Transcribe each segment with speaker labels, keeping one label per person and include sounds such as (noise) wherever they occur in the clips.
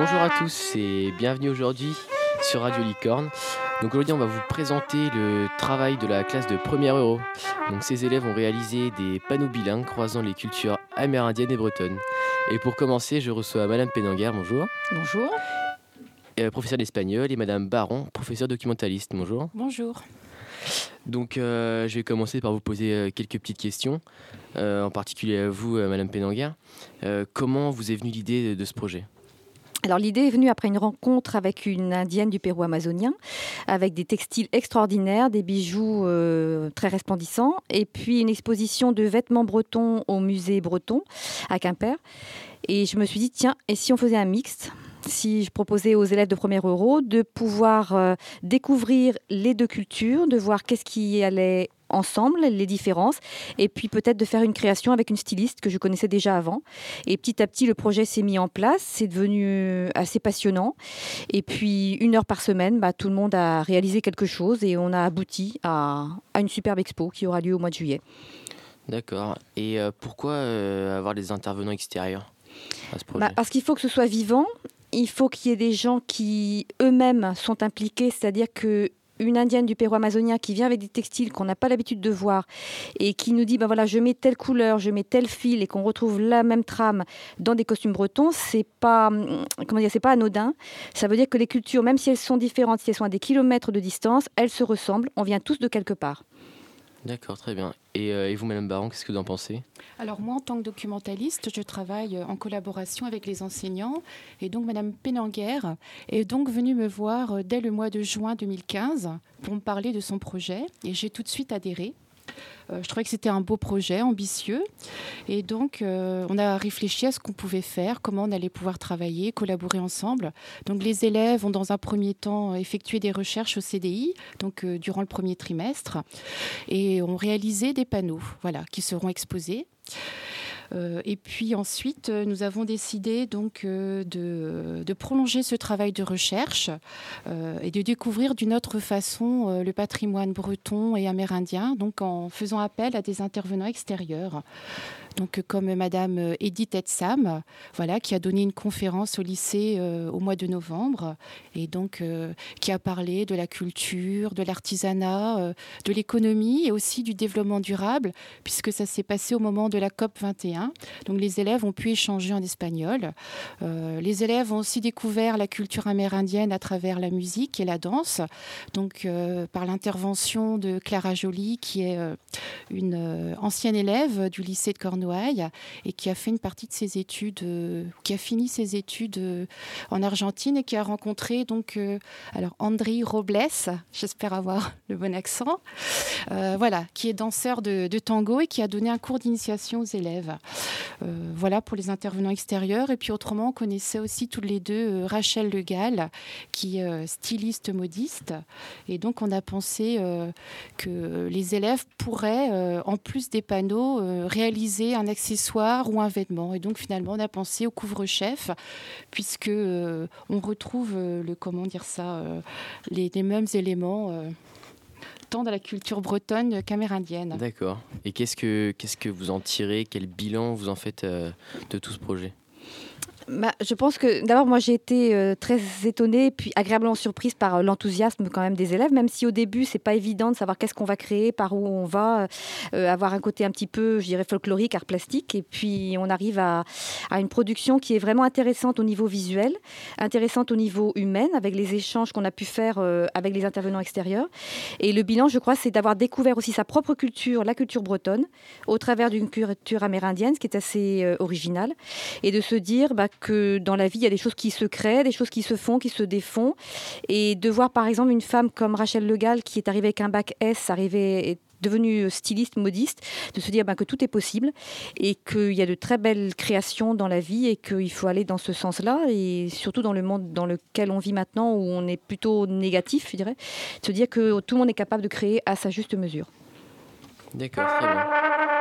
Speaker 1: bonjour à tous et bienvenue aujourd'hui sur Radio Licorne. Donc aujourd'hui on va vous présenter le travail de la classe de première euro. Donc ces élèves ont réalisé des panneaux bilingues croisant les cultures amérindiennes et bretonnes. Et pour commencer, je reçois Madame Penanguer, bonjour.
Speaker 2: Bonjour.
Speaker 1: Euh, professeur d'espagnol et Madame Baron, professeur documentaliste, bonjour.
Speaker 2: Bonjour.
Speaker 1: Donc euh, je vais commencer par vous poser euh, quelques petites questions, euh, en particulier à vous, Madame Penanguer. Euh, comment vous est venue l'idée de, de ce projet?
Speaker 2: Alors l'idée est venue après une rencontre avec une indienne du Pérou amazonien, avec des textiles extraordinaires, des bijoux euh, très resplendissants, et puis une exposition de vêtements bretons au musée breton à Quimper. Et je me suis dit, tiens, et si on faisait un mixte? Si je proposais aux élèves de premier euro de pouvoir euh, découvrir les deux cultures, de voir qu'est-ce qui allait ensemble, les différences, et puis peut-être de faire une création avec une styliste que je connaissais déjà avant. Et petit à petit, le projet s'est mis en place, c'est devenu assez passionnant. Et puis, une heure par semaine, bah, tout le monde a réalisé quelque chose et on a abouti à, à une superbe expo qui aura lieu au mois de juillet.
Speaker 1: D'accord. Et euh, pourquoi euh, avoir des intervenants extérieurs à ce projet?
Speaker 2: Bah, parce qu'il faut que ce soit vivant, il faut qu'il y ait des gens qui eux-mêmes sont impliqués, c'est-à-dire que une indienne du Pérou amazonien qui vient avec des textiles qu'on n'a pas l'habitude de voir et qui nous dit ben voilà je mets telle couleur, je mets tel fil et qu'on retrouve la même trame dans des costumes bretons, c'est pas hum, comment dire c'est pas anodin. Ça veut dire que les cultures, même si elles sont différentes, si elles sont à des kilomètres de distance, elles se ressemblent. On vient tous de quelque part.
Speaker 1: D'accord, très bien. Et, euh, et vous, Madame Baron, qu'est-ce que vous en pensez?
Speaker 3: Alors moi, en tant que documentaliste, je travaille euh, en collaboration avec les enseignants. Et donc, Madame Penanguer est donc venue me voir euh, dès le mois de juin 2015 pour me parler de son projet. Et j'ai tout de suite adhéré. Euh, je trouvais que c'était un beau projet, ambitieux. Et donc, euh, on a réfléchi à ce qu'on pouvait faire, comment on allait pouvoir travailler, collaborer ensemble. Donc, les élèves ont, dans un premier temps, effectué des recherches au CDI, donc euh, durant le premier trimestre, et ont réalisé des panneaux, voilà, qui seront exposés. Euh, et puis ensuite, euh, nous avons décidé donc euh, de, prolonger ce travail de recherche et de découvrir d'une autre façon le patrimoine breton et amérindien, donc en faisant appel à des intervenants extérieurs. Donc, comme Madame euh, Edith Etsam, voilà, qui a donné une conférence au lycée euh, au mois de novembre, et donc euh, qui a parlé de la culture, de l'artisanat, euh, de l'économie et aussi du développement durable, puisque ça s'est passé au moment de la COP 21. Donc, les élèves ont pu échanger en espagnol. Euh, les élèves ont aussi découvert la culture amérindienne à travers la musique et la danse, donc euh, par l'intervention de Clara Joly, qui est euh, une euh, ancienne élève du lycée de Cornouailles et qui a fait une partie de ses études, euh, qui a fini ses études euh, en Argentine et qui a rencontré donc euh, alors André Robles, j'espère avoir le bon accent, voilà, qui est danseur de, tango et qui a donné un cours d'initiation aux élèves. Voilà pour les intervenants extérieurs et puis autrement on connaissait aussi tous les deux Rachel Le Gall qui est styliste modiste et donc on a pensé que les élèves pourraient en plus des panneaux euh, un accessoire ou un vêtement et donc finalement on a pensé au couvre-chef puisque euh, on retrouve euh, le comment dire ça euh, les, mêmes éléments tant dans la culture bretonne qu'amérindienne.
Speaker 1: D'accord. Et qu'est-ce que, qu'est-ce que vous en tirez? Quel bilan vous en faites de tout ce projet?
Speaker 2: Bah, je pense que d'abord, moi, j'ai été euh, très étonnée, puis agréablement surprise par euh, l'enthousiasme quand même des élèves, même si au début, c'est pas évident de savoir qu'est-ce qu'on va créer, par où on va, euh, avoir un côté un petit peu, je dirais, folklorique, art plastique, et puis on arrive à, une production qui est vraiment intéressante au niveau visuel, intéressante au niveau humain, avec les échanges qu'on a pu faire avec les intervenants extérieurs. Et le bilan, je crois, c'est d'avoir découvert aussi sa propre culture, la culture bretonne, au travers d'une culture amérindienne, ce qui est assez original, et de se dire bah, que dans la vie, il y a des choses qui se créent, des choses qui se font, qui se défont. Et de voir par exemple une femme comme Rachel Legal qui est arrivée avec un bac S, arrivée devenue styliste, modiste, de se dire bah, que tout est possible et qu'il y a de très belles créations dans la vie et qu'il faut aller dans ce sens-là et surtout dans le monde dans lequel on vit maintenant où on est plutôt négatif, je dirais, de se dire que tout le monde est capable de créer à sa juste mesure.
Speaker 1: D'accord, très bien.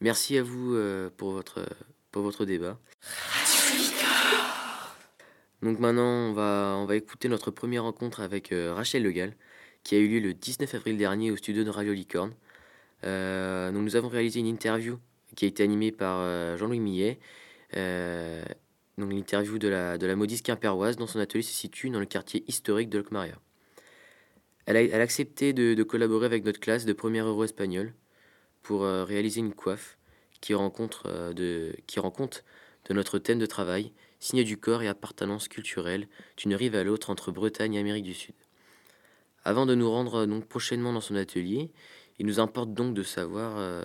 Speaker 1: Merci à vous euh, pour, votre, pour votre débat. Donc maintenant, on va, on va écouter notre première rencontre avec euh, Rachel Legal, qui a eu lieu le 19 avril dernier au studio de Radio Licorne. donc nous avons réalisé une interview qui a été animée par Jean-Louis Millet. donc l'interview de la, de la modiste quimpéroise dont son atelier se situe dans le quartier historique de Locmaria. Elle a, elle a accepté de, de, collaborer avec notre classe de première euro espagnol pour réaliser une coiffe qui, rencontre, de, qui rend compte de notre thème de travail, signe du corps et appartenance culturelle d'une rive à l'autre entre Bretagne et Amérique du Sud. Avant de nous rendre donc prochainement dans son atelier, il nous importe donc de savoir euh,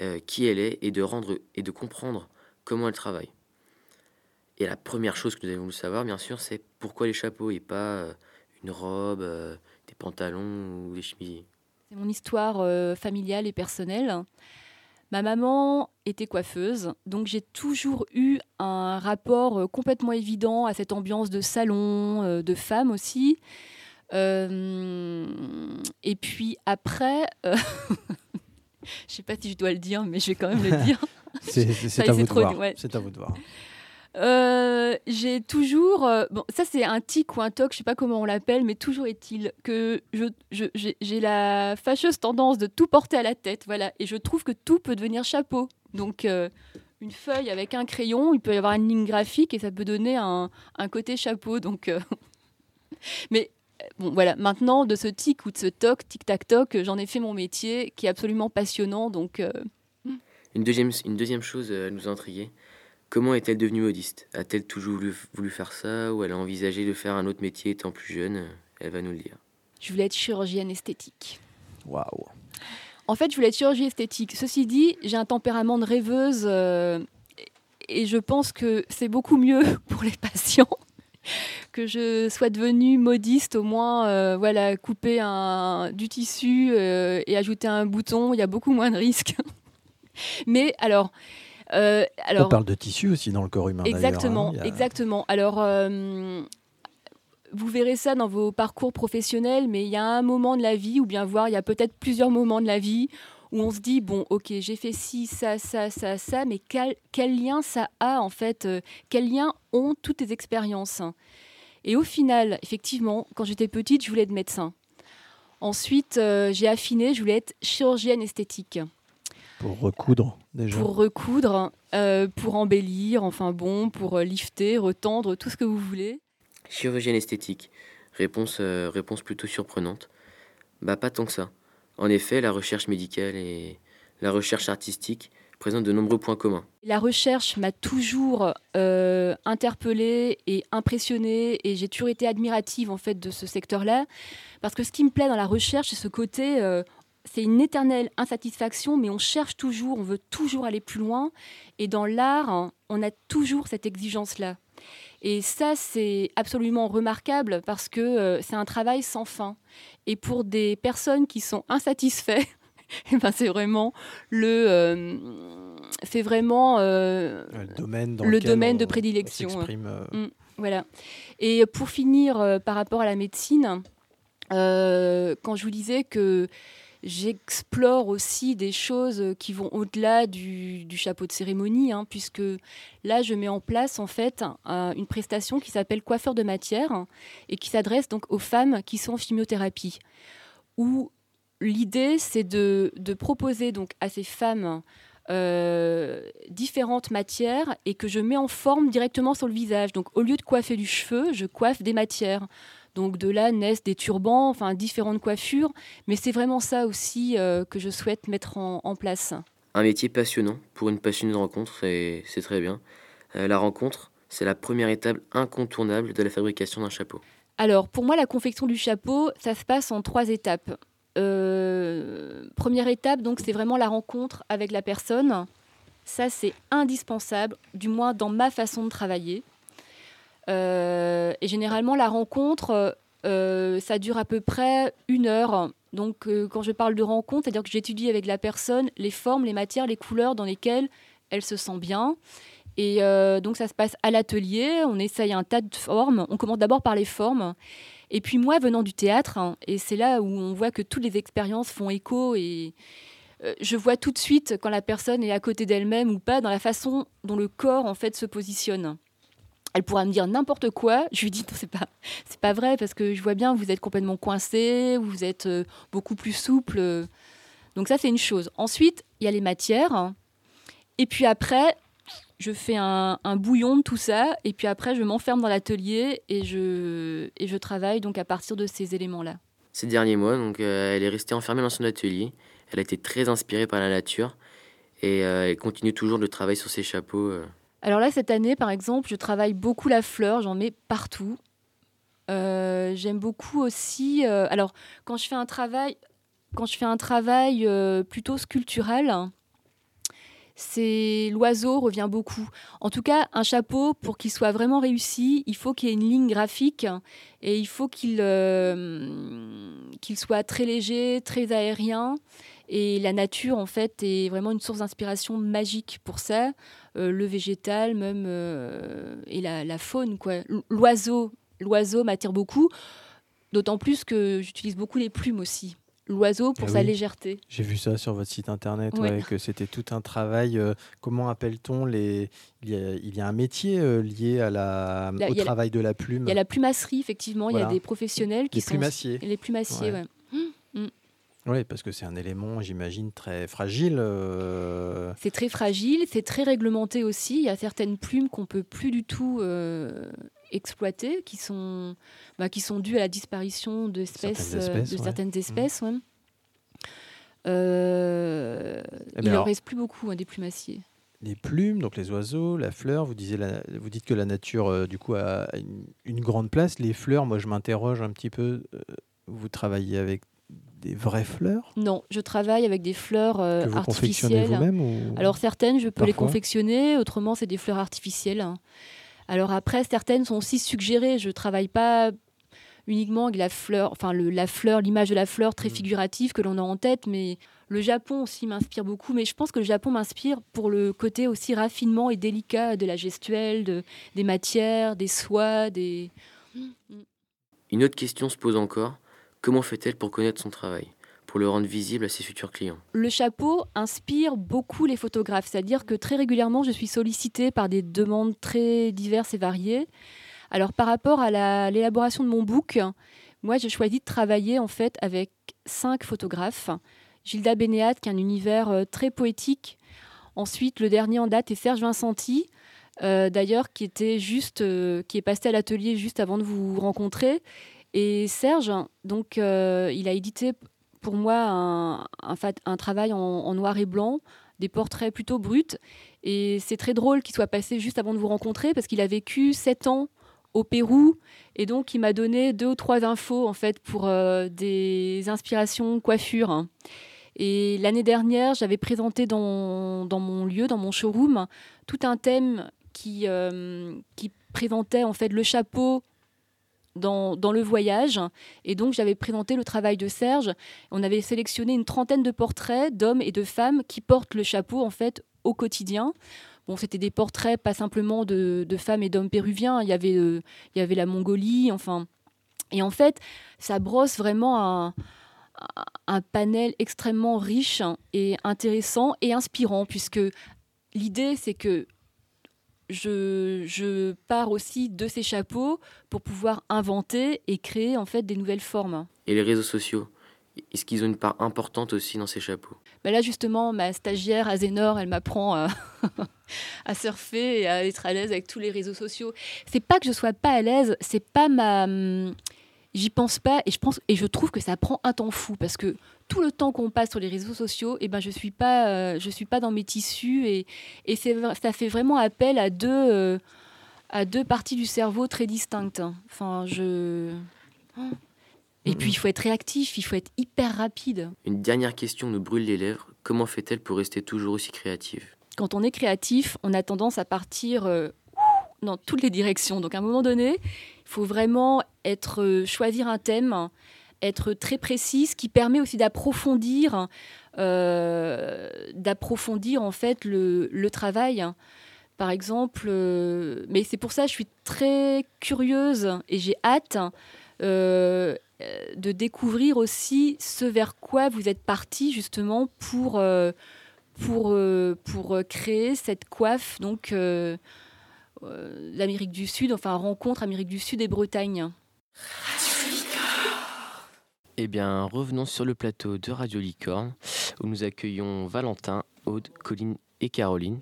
Speaker 1: euh, qui elle est et de rendre et de comprendre comment elle travaille. Et la première chose que nous devons savoir, bien sûr, c'est pourquoi les chapeaux et pas euh, une robe, des pantalons ou des chemises.
Speaker 4: C'est mon histoire familiale et personnelle. Ma maman était coiffeuse, donc j'ai toujours eu un rapport euh, complètement évident à cette ambiance de salon, euh, de femme aussi. Euh, et puis après, (laughs) je ne sais pas si je dois le dire, mais je vais quand même le dire. (laughs)
Speaker 5: C'est à, à vous de voir.
Speaker 4: Euh, j'ai toujours, euh, bon, ça c'est un tic ou un toc, je sais pas comment on l'appelle, mais toujours est-il que je, j'ai la fâcheuse tendance de tout porter à la tête, voilà, et je trouve que tout peut devenir chapeau. Donc euh, une feuille avec un crayon, il peut y avoir une ligne graphique et ça peut donner un, un côté chapeau. Donc, (laughs) mais bon, voilà, maintenant de ce tic ou de ce toc, tic tac toc, j'en ai fait mon métier, qui est absolument passionnant. Donc
Speaker 1: une deuxième, une deuxième chose nous intriguer Comment est-elle devenue modiste? A-t-elle toujours voulu, faire ça ou elle a envisagé de faire un autre métier étant plus jeune? Elle va nous le dire.
Speaker 4: Je voulais être chirurgienne esthétique.
Speaker 5: Waouh
Speaker 4: En fait, je voulais être chirurgie esthétique. Ceci dit, j'ai un tempérament de rêveuse euh, et je pense que c'est beaucoup mieux (laughs) pour les patients (laughs) que je sois devenue modiste, au moins, euh, voilà, couper un, du tissu euh, et ajouter un bouton, il y a beaucoup moins de risques. (laughs) Mais alors,
Speaker 5: euh, alors, On parle de tissu aussi dans le corps humain.
Speaker 4: Exactement, hein, exactement. Alors, euh, vous verrez ça dans vos parcours professionnels, mais il y a un moment de la vie, ou bien voir, il y a peut-être plusieurs moments de la vie où on se dit bon, ok, j'ai fait ci, ça, ça, ça, ça, mais quel, quel, lien ça a en fait euh, Quel lien ont toutes tes expériences? Et au final, effectivement, quand j'étais petite, je voulais être médecin. Ensuite, j'ai affiné, je voulais être chirurgienne esthétique.
Speaker 5: Pour recoudre, déjà.
Speaker 4: Pour recoudre, euh, pour embellir, enfin bon, pour euh, lifter, retendre, tout ce que vous voulez.
Speaker 1: Chirurgienne esthétique. Réponse, euh, réponse plutôt surprenante. Bah, pas tant que ça. En effet, la recherche médicale et la recherche artistique présentent de nombreux points communs.
Speaker 4: La recherche m'a toujours euh, interpellée et impressionnée et j'ai toujours été admirative en fait de ce secteur-là parce que ce qui me plaît dans la recherche, c'est ce côté c'est une éternelle insatisfaction, mais on cherche toujours, on veut toujours aller plus loin. Et dans l'art, hein, on a toujours cette exigence-là. Et ça, c'est absolument remarquable parce que euh, c'est un travail sans fin. Et pour des personnes qui sont insatisfaits, (laughs) eh ben c'est vraiment le, euh, c'est vraiment euh,
Speaker 5: le domaine,
Speaker 4: le domaine de prédilection. Mm, voilà. Et pour finir, par rapport à la médecine, quand je vous disais que j'explore aussi des choses qui vont au-delà du, chapeau de cérémonie, hein, puisque là, je mets en place en fait une prestation qui s'appelle coiffeur de matière et qui s'adresse donc aux femmes qui sont en chimiothérapie. Où l'idée, c'est de, proposer donc à ces femmes euh, différentes matières et que je mets en forme directement sur le visage. Donc au lieu de coiffer du cheveu, je coiffe des matières. Donc de là naissent des turbans, enfin différentes coiffures, mais c'est vraiment ça aussi euh, que je souhaite mettre en, place.
Speaker 1: Un métier passionnant pour une passionnée de rencontre, et c'est très bien. Euh, la rencontre, c'est la première étape incontournable de la fabrication d'un chapeau.
Speaker 4: Alors pour moi, la confection du chapeau, ça se passe en trois étapes. Euh, première étape, donc c'est vraiment la rencontre avec la personne. Ça, c'est indispensable, du moins dans ma façon de travailler. Euh, et généralement, la rencontre, euh, ça dure à peu près une heure. Donc, euh, quand je parle de rencontre, c'est-à-dire que j'étudie avec la personne les formes, les matières, les couleurs dans lesquelles elle se sent bien. Et donc, ça se passe à l'atelier. On essaye un tas de formes. On commence d'abord par les formes. Et puis, moi, venant du théâtre, hein, et c'est là où on voit que toutes les expériences font écho et je vois tout de suite quand la personne est à côté d'elle-même ou pas dans la façon dont le corps en fait se positionne elle pourra me dire n'importe quoi. Je lui dis non, c'est pas, c'est pas vrai parce que je vois bien vous êtes complètement coincé, vous êtes euh, beaucoup plus souple. Donc ça, c'est une chose. Ensuite, il y a les matières. Et puis après, je fais un, bouillon de tout ça. Et puis après, je m'enferme dans l'atelier et je, et je travaille donc à partir de ces éléments-là.
Speaker 1: Ces derniers mois, donc, euh, elle est restée enfermée dans son atelier. Elle a été très inspirée par la nature et euh, elle continue toujours de travailler sur ses chapeaux.
Speaker 4: Alors là, cette année, par exemple, je travaille beaucoup la fleur, j'en mets partout. J'aime beaucoup aussi. alors, quand je fais un travail, quand je fais un travail plutôt sculptural, c'est l'oiseau revient beaucoup. En tout cas, un chapeau, pour qu'il soit vraiment réussi, il faut qu'il y ait une ligne graphique et il faut qu'il euh, qu'il soit très léger, très aérien. Et la nature, en fait, est vraiment une source d'inspiration magique pour ça. Euh, le végétal, même, euh, et la, la, faune, quoi. L'oiseau, l'oiseau m'attire beaucoup, d'autant plus que j'utilise beaucoup les plumes aussi l'oiseau pour ah sa légèreté.
Speaker 5: J'ai vu ça sur votre site internet, que c'était tout un travail. Euh, comment appelle-t-on les il y, a, un métier euh, lié à la, au travail de la plume.
Speaker 4: Il y a la plumasserie, effectivement. Il y a des professionnels qui
Speaker 5: les Plumassiers.
Speaker 4: Les plumassiers.
Speaker 5: Ouais. Mmh, mmh. Oui, parce que c'est un élément, j'imagine, très fragile. Euh.
Speaker 4: C'est très fragile, c'est très réglementé aussi. Il y a certaines plumes qu'on peut plus du tout exploiter, qui sont, bah, qui sont dues à la disparition d'espèces, euh, de certaines espèces. Mmh. Euh, eh il n'en reste plus beaucoup hein, des plumassiers.
Speaker 5: Les plumes, donc les oiseaux, la fleur, vous, disiez vous dites que la nature, euh, du coup, a une, grande place. Les fleurs, moi, je m'interroge un petit peu. vous travaillez avec des vraies fleurs?
Speaker 4: Non, je travaille avec des fleurs
Speaker 5: que vous
Speaker 4: artificielles.
Speaker 5: vous-même
Speaker 4: Alors certaines, je peux les confectionner, autrement c'est des fleurs artificielles. Alors après, certaines sont aussi suggérées. Je travaille pas uniquement avec la fleur, enfin la fleur, l'image de la fleur très mm. figurative que l'on a en tête, mais le Japon aussi m'inspire beaucoup. Mais je pense que le Japon m'inspire pour le côté aussi raffinement et délicat de la gestuelle, de, des matières, des soies, des.
Speaker 1: Une autre question se pose encore. Comment fait-elle pour connaître son travail pour le rendre visible à ses futurs clients?
Speaker 4: Le chapeau inspire beaucoup les photographes, c'est-à-dire que très régulièrement, je suis sollicitée par des demandes très diverses et variées. Alors par rapport à l'élaboration de mon book, moi j'ai choisi de travailler en fait avec cinq photographes. Gilda Benéat, qui a un univers euh, très poétique. Ensuite, le dernier en date est Serge Vincenti, euh, d'ailleurs, qui était juste, euh, qui est passé à l'atelier juste avant de vous rencontrer. Et Serge, donc, il a édité pour moi un, travail en, noir et blanc, des portraits plutôt bruts. Et c'est très drôle qu'il soit passé juste avant de vous rencontrer parce qu'il a vécu sept ans au Pérou et donc il m'a donné deux ou trois infos en fait pour euh, des inspirations coiffure. Et l'année dernière, j'avais présenté dans, mon lieu, dans mon showroom, tout un thème qui, euh, présentait en fait le chapeau dans, le voyage. Et donc, j'avais présenté le travail de Serge. On avait sélectionné une trentaine de portraits d'hommes et de femmes qui portent le chapeau, en fait, au quotidien. Bon, c'était des portraits pas simplement de, femmes et d'hommes péruviens. Il y, avait, euh, il y avait la Mongolie, enfin. Et en fait, ça brosse vraiment un, un panel extrêmement riche et intéressant et inspirant, puisque l'idée, c'est que je, pars aussi de ces chapeaux pour pouvoir inventer et créer en fait des nouvelles formes.
Speaker 1: Et les réseaux sociaux est-ce qu'ils ont une part importante aussi dans ces chapeaux?
Speaker 4: Ben Là, justement, ma stagiaire Azénor, elle m'apprend à, (laughs) à, surfer et à être à l'aise avec tous les réseaux sociaux. C'est pas que je sois pas à l'aise, c'est pas ma. J'y pense pas et je, pense, et je trouve que ça prend un temps fou parce que tout le temps qu'on passe sur les réseaux sociaux, et eh ben je suis pas, euh, je suis pas dans mes tissus et, et ça fait vraiment appel à deux, euh, à deux parties du cerveau très distinctes. Enfin, je. Et puis il faut être réactif, il faut être hyper rapide.
Speaker 1: Une dernière question nous brûle les lèvres. Comment fait-elle pour rester toujours aussi créative?
Speaker 4: Quand on est créatif, on a tendance à partir euh, dans toutes les directions. Donc à un moment donné, faut vraiment être choisir un thème être très précise, qui permet aussi d'approfondir, euh, d'approfondir en fait le, travail. Par exemple, euh, mais c'est pour ça que je suis très curieuse et j'ai hâte euh, de découvrir aussi ce vers quoi vous êtes parti justement pour, pour, pour créer cette coiffe donc l'Amérique du Sud, enfin rencontre Amérique du Sud et Bretagne.
Speaker 1: Eh bien, revenons sur le plateau de Radio Licorne, où nous accueillons Valentin, Aude, Colline et Caroline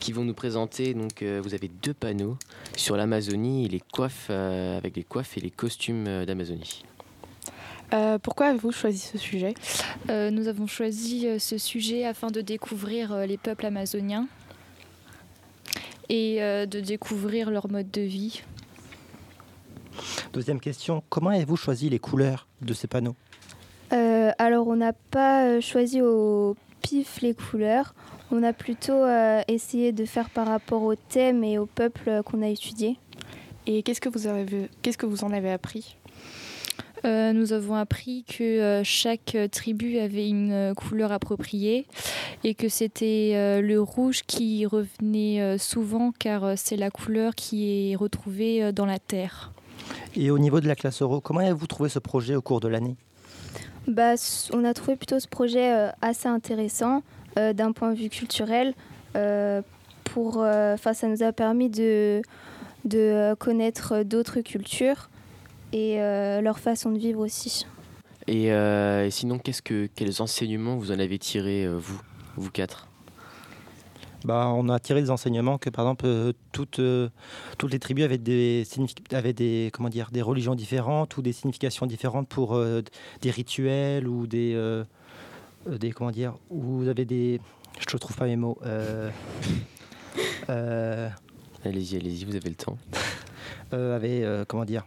Speaker 1: qui vont nous présenter. Donc, euh, vous avez deux panneaux sur l'Amazonie et les coiffes euh, avec les coiffes et les costumes euh, d'Amazonie.
Speaker 6: pourquoi avez-vous choisi ce sujet?
Speaker 7: Nous avons choisi ce sujet afin de découvrir les peuples amazoniens et de découvrir leur mode de vie.
Speaker 8: Deuxième question, comment avez-vous choisi les couleurs de ces panneaux?
Speaker 9: Alors, on n'a pas choisi au pif les couleurs. On a plutôt euh, essayé de faire par rapport au thème et au peuple qu'on a étudié.
Speaker 6: Et qu'est-ce que vous, avez, qu'est-ce que vous en avez appris?
Speaker 7: Euh, nous avons appris que euh, chaque tribu avait une couleur appropriée et que c'était le rouge qui revenait souvent car c'est la couleur qui est retrouvée dans la terre.
Speaker 8: Et au niveau de la classe euro, comment avez-vous trouvé ce projet au cours de l'année?
Speaker 9: Bah, On a trouvé plutôt ce projet assez intéressant. Euh, d'un point de vue culturel. Euh, pour, euh, ça nous a permis de, de connaître d'autres cultures et leur façon de vivre aussi.
Speaker 1: Et, sinon, qu'est-ce que, quels enseignements vous en avez tiré, vous, vous quatre?
Speaker 8: Bah, on a tiré des enseignements que, par exemple, toutes, toutes les tribus avaient des, avaient des, comment dire, des religions différentes ou des significations différentes pour des rituels ou des, euh, des comment dire, où vous avez des, je ne trouve pas mes mots. Euh, (laughs)
Speaker 1: euh, allez-y, allez-y, vous avez le temps.
Speaker 8: avait comment dire.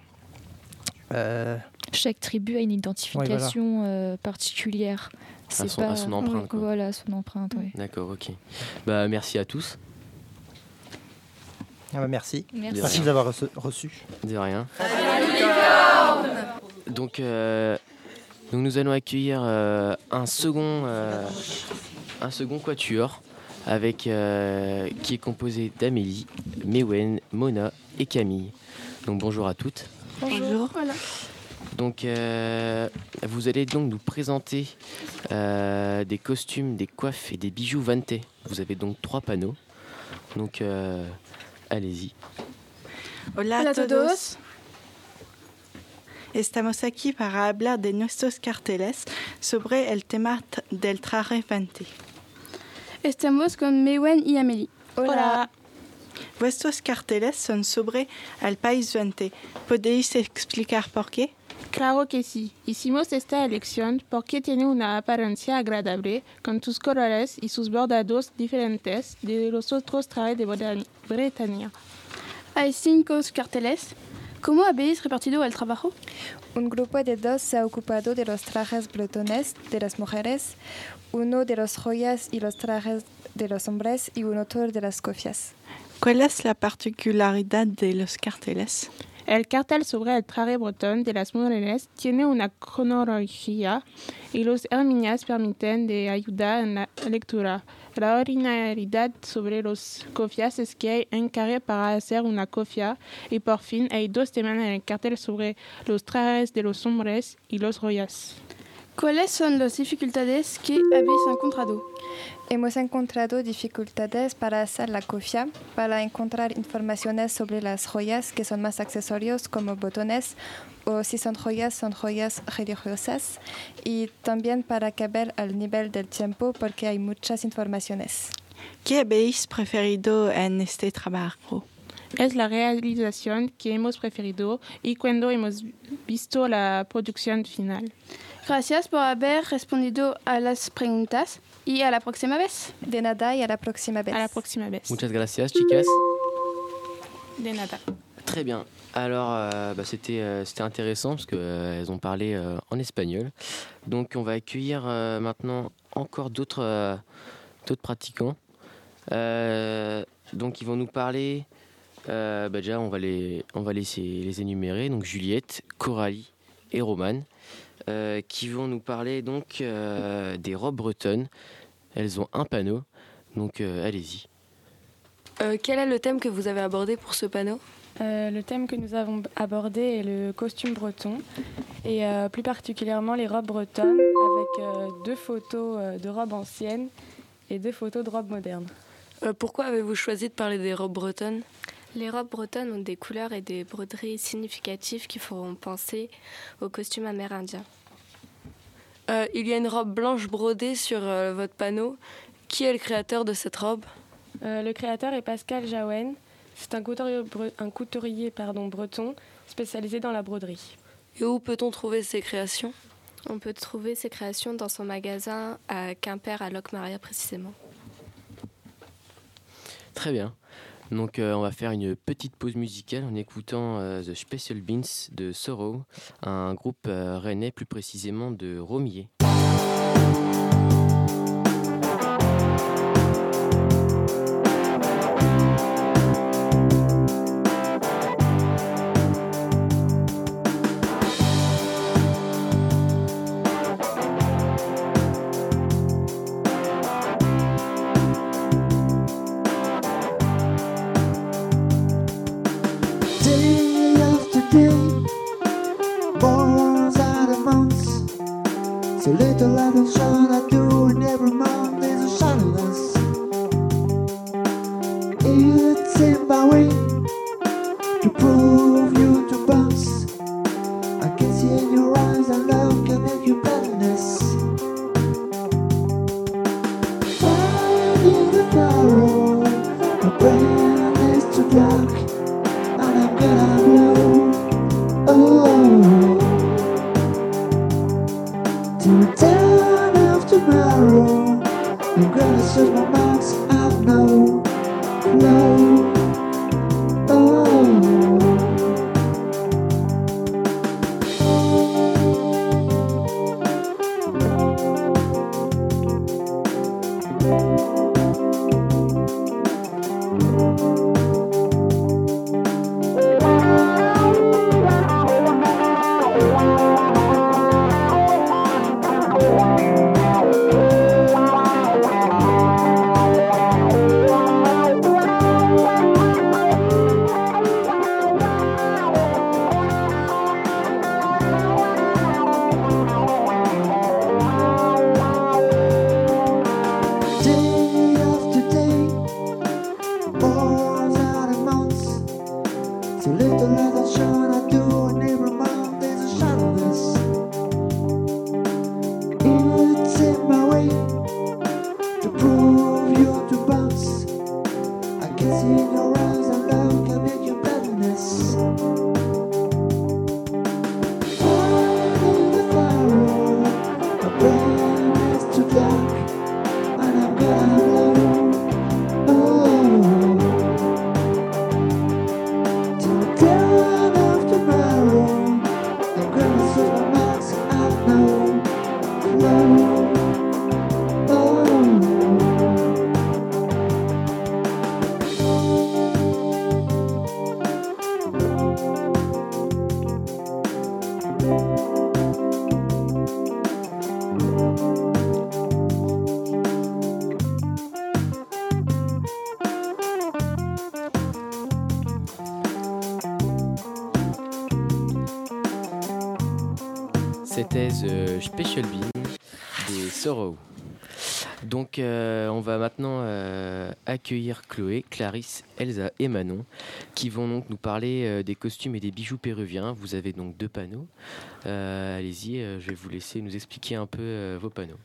Speaker 7: Chaque tribu a une identification particulière.
Speaker 1: C'est son, pas... à son empreinte.
Speaker 7: Voilà, son empreinte. Oui.
Speaker 1: D'accord, ok. Bah, merci à tous.
Speaker 8: Ah bah merci. Merci. merci de nous avoir reçu.
Speaker 1: De rien. Donc, donc nous allons accueillir euh, un, second, euh, un second quatuor avec, euh, qui est composé d'Amélie, Mewen, Mona et Camille. Donc bonjour à toutes.
Speaker 6: Bonjour. Voilà.
Speaker 1: Donc vous allez donc nous présenter des costumes, des coiffes et des bijoux Vante. Vous avez donc trois panneaux. Donc allez-y.
Speaker 10: Hola a todos. Estamos aquí para hablar de nuestros carteles sobre el tema del traje Vente.
Speaker 11: Estamos con Mewen y Amélie.
Speaker 10: Hola. Vuestros carteles son sobre el país Vente. ¿Podéis explicar por qué?
Speaker 11: Claro que sí. Hicimos esta elección porque tiene una apariencia agradable con sus colores y sus bordados diferentes de los otros trajes de Bretaña.
Speaker 12: Hay cinco carteles ¿Cómo habéis repartido el trabajo?
Speaker 13: Un grupo de dos se ha ocupado de los trajes bretones de las mujeres, uno de las joyas y los trajes de los hombres y un otro de las cofias.
Speaker 10: ¿Cuál es la particularidad de los carteles?
Speaker 11: El cartel sobre el traje bretón de las mujeres tiene una cronología y los herminias permiten de ayudar en la lectura. La originalidad sobre los cofias es que hay un carré para hacer una cofia y por fin hay dos temas en el cartel sobre los trajes de los hombres y los joyas.
Speaker 12: ¿Cuáles son las dificultades que habéis encontrado?
Speaker 13: Hemos encontrado dificultades para hacer la cofia, para encontrar informaciones sobre las joyas que son más accesorios como botones o si son joyas, son joyas religiosas y también para caber al nivel del tiempo porque hay muchas informaciones.
Speaker 10: ¿Qué habéis preferido en este trabajo?
Speaker 11: Es la realización que hemos preferido y cuando hemos visto la producción final.
Speaker 12: Gracias por haber respondido a las preguntas y a la próxima vez.
Speaker 13: De nada y a la próxima vez.
Speaker 11: A la próxima vez.
Speaker 1: Muchas gracias, chicas.
Speaker 11: De nada.
Speaker 1: Très bien. Alors, euh, bah, c'était euh, c'était intéressant parce qu'elles euh, ont parlé euh, en espagnol. Donc, on va accueillir euh, maintenant encore d'autres euh, d'autres pratiquants. donc, ils vont nous parler. Bah, déjà, on va les on va laisser les énumérer. Donc, Juliette, Coralie et Romane. Euh, qui vont nous parler donc euh, des robes bretonnes. Elles ont un panneau, donc euh, allez-y.
Speaker 14: quel est le thème que vous avez abordé pour ce panneau?
Speaker 6: Le thème que nous avons abordé est le costume breton et plus particulièrement les robes bretonnes avec deux photos de robes anciennes et deux photos de robes modernes.
Speaker 14: pourquoi avez-vous choisi de parler des robes bretonnes?
Speaker 15: Les robes bretonnes ont des couleurs et des broderies significatives qui feront penser au costume amérindien.
Speaker 14: Euh, il y a une robe blanche brodée sur euh, votre panneau. Qui est le créateur de cette robe?
Speaker 6: Euh, le créateur est Pascal Jaouen. C'est un couturier, bre- un couturier pardon, breton spécialisé dans la broderie.
Speaker 14: Et où peut-on trouver ces créations?
Speaker 15: On peut trouver ses créations dans son magasin à Quimper, à Locmaria précisément.
Speaker 1: Très bien. Donc euh, on va faire une petite pause musicale en écoutant euh, The Special Beans de Sorrow, un groupe euh, rennais plus précisément de Romier. Euh, on va maintenant euh, accueillir Chloé, Clarisse, Elsa et Manon qui vont donc nous parler euh, des costumes et des bijoux péruviens. Vous avez donc deux panneaux. Euh, Allez-y, euh, je vais vous laisser nous expliquer un peu euh, vos panneaux.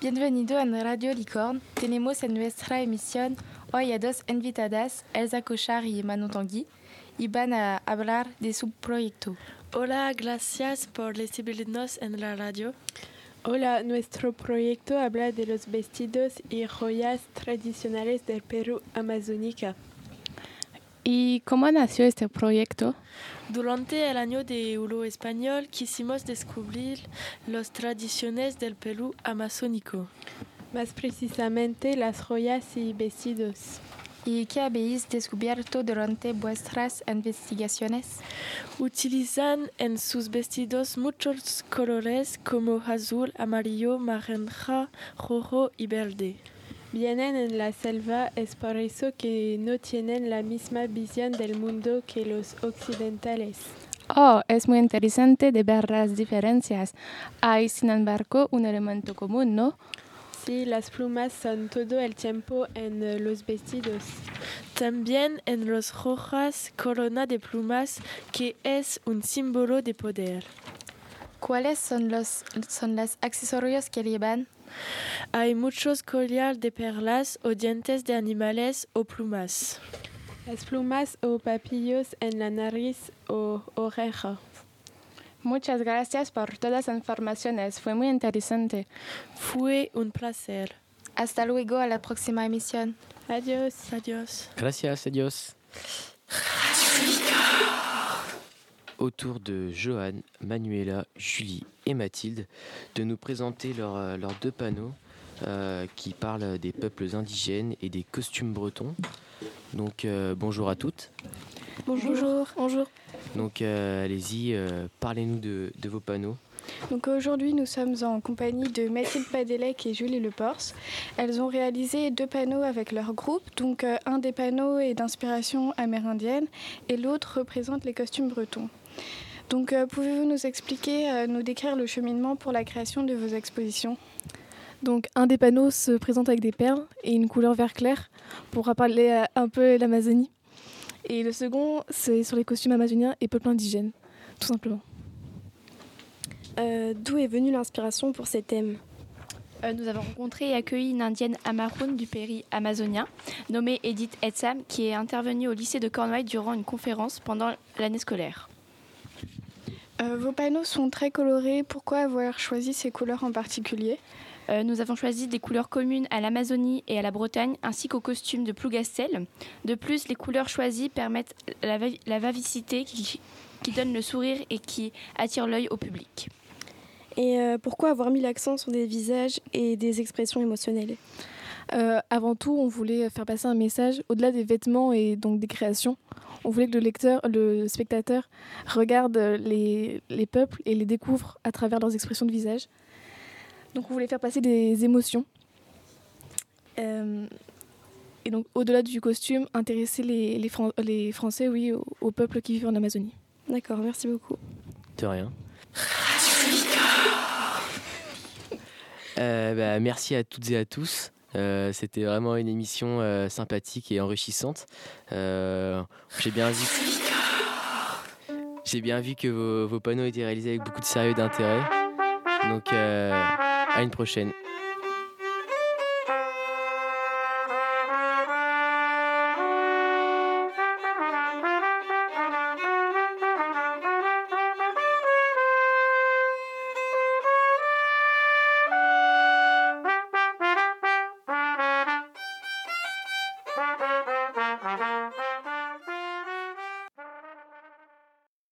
Speaker 16: Bienvenido en Radio Licorne. Tenemos en nuestra emisión hoy a dos invitadas, Elsa Cochar y Manon Tanguy, y van a hablar de su proyecto.
Speaker 17: Hola, gracias por recibirnos en la radio.
Speaker 11: Hola, nuestro proyecto habla de los vestidos y joyas tradicionales del Perú amazónica.
Speaker 17: ¿Y cómo nació este proyecto? Durante el año de Euro Español quisimos descubrir las tradiciones del Perú amazónico.
Speaker 11: Más precisamente las joyas y vestidos.
Speaker 16: ¿Y qué habéis descubierto durante vuestras investigaciones?
Speaker 17: Utilizan en sus vestidos muchos colores como azul, amarillo, naranja, rojo y verde.
Speaker 11: Vienen en la selva, es por eso que no tienen la misma visión del mundo que los occidentales.
Speaker 17: Oh, es muy interesante de ver las diferencias. Hay, sin embargo, un elemento común, ¿no?
Speaker 11: Sí, las plumas son todo el tiempo en eh, los vestidos.
Speaker 17: También en los rojas corona de plumas, que es un símbolo de poder.
Speaker 16: ¿Cuáles son los, son los accesorios que llevan?
Speaker 17: Hay muchos collar de perlas o dientes de animales o plumas.
Speaker 6: Las plumas o papillos en la nariz o oreja.
Speaker 12: Muchas gracias por todas las informaciones. Fue muy interesante.
Speaker 17: Fue un placer.
Speaker 16: Hasta luego a la próxima emisión.
Speaker 6: Adiós.
Speaker 17: Adiós.
Speaker 1: Gracias, adios. Autour de Johan, Manuela, Julie et Mathilde de nous présenter leurs euh, leurs deux panneaux euh, qui parlent des peuples indigènes et des costumes bretons. Donc euh, bonjour à toutes.
Speaker 18: Bonjour. Bonjour.
Speaker 1: Donc euh, allez-y, euh, parlez-nous de, de vos panneaux.
Speaker 18: Donc aujourd'hui, nous sommes en compagnie de Mathilde Padelec et Julie Leporce. Elles ont réalisé deux panneaux avec leur groupe. Donc euh, un des panneaux est d'inspiration amérindienne et l'autre représente les costumes bretons. Donc euh, pouvez-vous nous expliquer, euh, nous décrire le cheminement pour la création de vos expositions?
Speaker 19: Donc un des panneaux se présente avec des perles et une couleur vert clair pour rappeler un peu l'Amazonie. Et le second, c'est sur les costumes amazoniens et peuples indigènes, tout simplement.
Speaker 18: Euh, D'où est venue l'inspiration pour ces thèmes?
Speaker 20: Euh, nous avons rencontré et accueilli une indienne amaroune du pays amazonien, nommée Edith Etsam, qui est intervenue au lycée de Cornouailles durant une conférence pendant l'année scolaire.
Speaker 18: Euh, Vos panneaux sont très colorés. Pourquoi avoir choisi ces couleurs en particulier?
Speaker 20: Euh, nous avons choisi des couleurs communes à l'Amazonie et à la Bretagne, ainsi qu'aux costumes de Plougastel. De plus, les couleurs choisies permettent la, la vivacité qui, qui donne le sourire et qui attire l'œil au public.
Speaker 18: Et euh, pourquoi avoir mis l'accent sur des visages et des expressions émotionnelles?
Speaker 19: Euh, avant tout, on voulait faire passer un message au-delà des vêtements et donc des créations. On voulait que le lecteur, le spectateur, regarde les, les peuples et les découvre à travers leurs expressions de visage. Donc on voulait faire passer des émotions. Euh, et donc au-delà du costume, intéresser les, les, Fran- les Français oui, au, au peuple qui vit en Amazonie.
Speaker 18: D'accord, merci beaucoup.
Speaker 1: De rien. Euh, bah, merci à toutes et à tous. Euh, C'était vraiment une émission euh, sympathique et enrichissante. Euh, J'ai bien vu. J'ai bien vu que vos, vos panneaux étaient réalisés avec beaucoup de sérieux et d'intérêt. Donc, euh, à une prochaine.